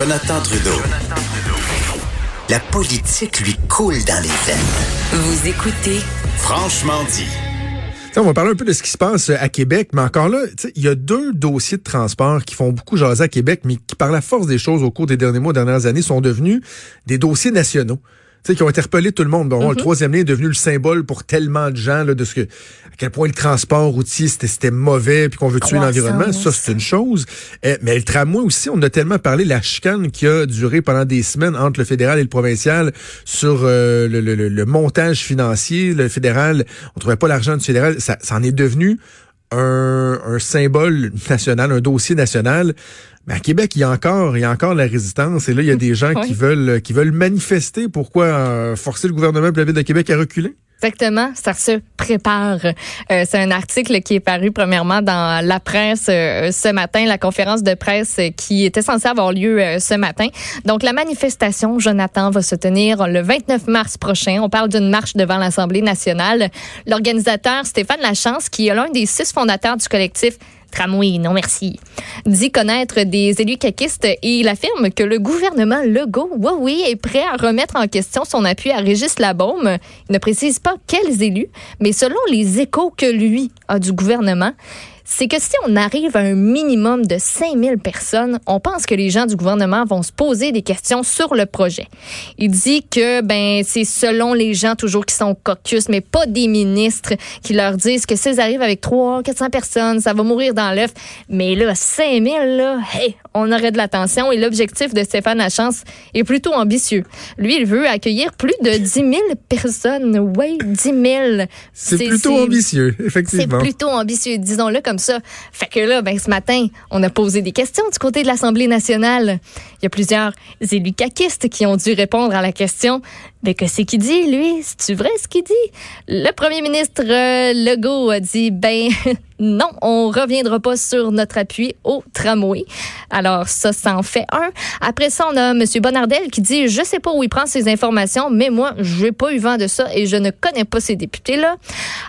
Jonathan Trudeau. La politique lui coule dans les veines. Vous écoutez Franchement dit. T'sais, on va parler un peu de ce qui se passe à Québec, mais encore là, il y a deux dossiers de transport qui font beaucoup jaser à Québec, mais qui, par la force des choses au cours des derniers mois, dernières années, sont devenus des dossiers nationaux. T'sais, qui ont interpellé tout le monde. Bon, Le troisième lien est devenu le symbole pour tellement de gens là, de ce que à quel point le transport routier c'était c'était mauvais puis qu'on veut tuer l'environnement. Ça, c'est une chose. Eh, mais le tramway aussi, on a tellement parlé la chicane qui a duré pendant des semaines entre le fédéral et le provincial sur euh, le, le- le- le montage financier. Le fédéral, on trouvait pas l'argent du fédéral. Ça, ça en est devenu un, un symbole national, un dossier national. Mais à Québec, il y a encore, il y a encore la résistance. Et là, il y a des gens Oui. qui veulent, qui veulent manifester. Pourquoi euh, forcer le gouvernement et la ville de Québec à reculer? Exactement, ça se prépare. Euh, c'est un article qui est paru premièrement dans la presse euh, ce matin, la conférence de presse qui était censée avoir lieu euh, ce matin. Donc la manifestation, Jonathan, va se tenir le 29 mars prochain. On parle d'une marche devant l'Assemblée nationale. L'organisateur Stéphane Lachance, qui est l'un des six fondateurs du collectif Tramway, non merci, dit connaître des élus caquistes et il affirme que le gouvernement Legault, oui, est prêt à remettre en question son appui à Régis Labaume. Il ne précise pas quels élus, mais selon les échos que lui a du gouvernement, c'est que si on arrive à un minimum de 5000 personnes, on pense que les gens du gouvernement vont se poser des questions sur le projet. Il dit que ben c'est selon les gens toujours qui sont au caucus, mais pas des ministres qui leur disent que s'ils arrivent avec 300, 400 personnes, ça va mourir dans l'œuf. Mais là, 5000, là, hey, on aurait de l'attention et l'objectif de Stéphane Lachance est plutôt ambitieux. Lui, il veut accueillir plus de 10 000 personnes. Oui, 10 000. C'est plutôt c'est- ambitieux, c'est effectivement. plutôt ambitieux, disons-le comme ça. Fait que là, ben, ce matin, on a posé des questions du côté de l'Assemblée nationale. Il y a plusieurs élus caquistes qui ont dû répondre à la question. Mais que c'est qu'il dit, lui? C'est-tu vrai ce qu'il dit? Le premier ministre euh, Legault a dit, ben, non, on reviendra pas sur notre appui au tramway. Alors, ça, ça en fait un. Après ça, on a M. Bonardel qui dit, je sais pas où il prend ces informations, mais moi, j'ai pas eu vent de ça et je ne connais pas ces députés-là.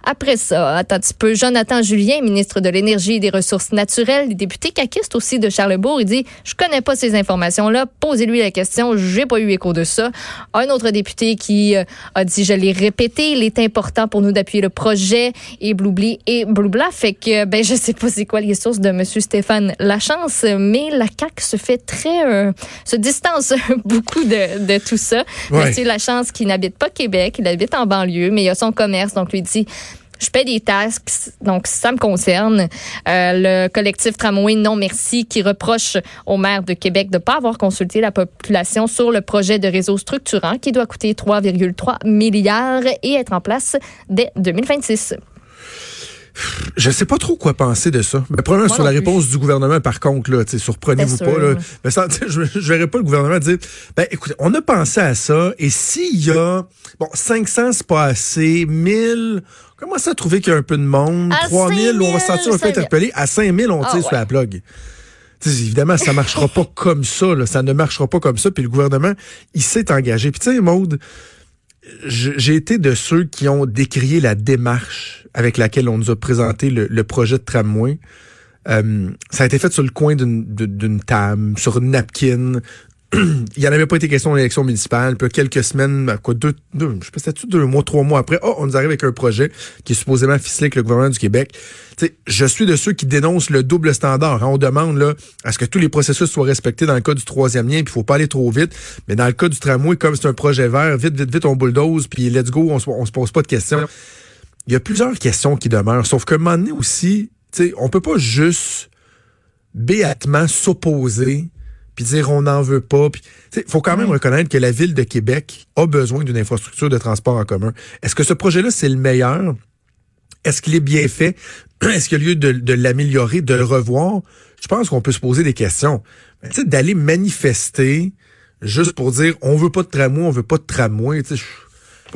Après ça, attends un petit peu, Jonathan Julien, ministre de l'Énergie et des Ressources naturelles, député caquiste aussi de Charlebourg, il dit, je connais pas ces informations-là, posez-lui la question, j'ai pas eu écho de ça. Un autre député qui euh, a dit, je l'ai répété, il est important pour nous d'appuyer le projet et bloubli et bloubla. Fait que, ben, je sais pas c'est quoi les sources de M. Stéphane Lachance, mais la CAQ se fait très, euh, se distance beaucoup de, de tout ça. Ouais. Monsieur Lachance qui n'habite pas Québec, il habite en banlieue, mais il a son commerce, donc lui dit je paie des taxes, donc ça me concerne. Euh, le collectif Tramway Non Merci qui reproche au maire de Québec de ne pas avoir consulté la population sur le projet de réseau structurant qui doit coûter 3,3 milliards et être en place dès 2026. Je sais pas trop quoi penser de ça. Mais probablement Moi sur la plus. réponse du gouvernement, par contre, là, surprenez-vous pas, là. Mais ça, je, je verrais pas le gouvernement dire, ben, écoutez, on a pensé à ça, et s'il y a, bon, 500, c'est pas assez, 1000, on commence à trouver qu'il y a un peu de monde, À 3000, on va se 5000, sentir un peu 5000. interpellé, à 5000, on Ah, tire sur la plug. Évidemment, ça marchera pas comme ça, là. Ça ne marchera pas comme ça, puis le gouvernement, il s'est engagé. Puis tu sais, Maude, j'ai été de ceux qui ont décrié la démarche avec laquelle on nous a présenté le, projet de tramway. Euh, ça a été fait sur le coin d'une table, sur une napkin. Il n'y en avait pas été question d'élection municipale. Puis quelques semaines, quoi, deux, deux, je sais pas, c'était deux mois, trois mois après, oh, on nous arrive avec un projet qui est supposément ficelé avec le gouvernement du Québec. Tu sais, je suis de ceux qui dénoncent le double standard. hein. On demande là à ce que tous les processus soient respectés dans le cas du troisième lien, puis il faut pas aller trop vite. Mais dans le cas du tramway, comme c'est un projet vert, vite, vite, vite, on bulldoze, puis let's go, on on se pose pas de questions. Il y a plusieurs questions qui demeurent. Sauf qu'à un moment donné aussi, on peut pas juste béatement s'opposer puis dire on n'en veut pas. Sais, faut quand même reconnaître que la ville de Québec a besoin d'une infrastructure de transport en commun. Est-ce que ce projet-là, c'est le meilleur? Est-ce qu'il est bien fait? Est-ce qu'il y a lieu de, de l'améliorer, de le revoir? Je pense qu'on peut se poser des questions. Mais tu sais, d'aller manifester juste pour dire on veut pas de tramway, on veut pas de tramway, tu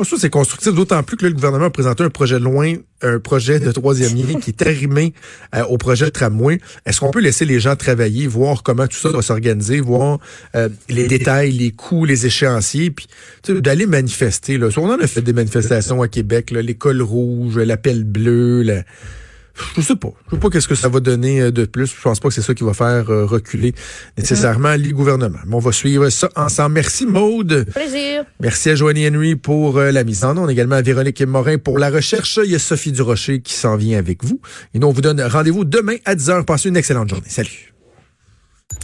sûr que c'est constructif, d'autant plus que le gouvernement a présenté un projet de loin, un projet de troisième lien qui est arrimé euh, au projet de tramway. Est-ce qu'on peut laisser les gens travailler, voir comment tout ça doit s'organiser, voir euh, les détails, les coûts, les échéanciers, puis d'aller manifester. Là? On en a fait des manifestations à Québec, là, l'école rouge, l'appel bleu, la- je sais pas. Je sais pas qu'est-ce que ça va donner euh, de plus. Je pense pas que c'est ça qui va faire euh, reculer nécessairement les gouvernements. Mais on va suivre ça ensemble. Merci Maude. Plaisir. Merci à Joanie Henry pour euh, la mise en onde, également à Véronique Morin pour la recherche. Il y a Sophie Durocher qui s'en vient avec vous. Et nous, on vous donne rendez-vous demain à 10h. Passez une excellente journée. Salut.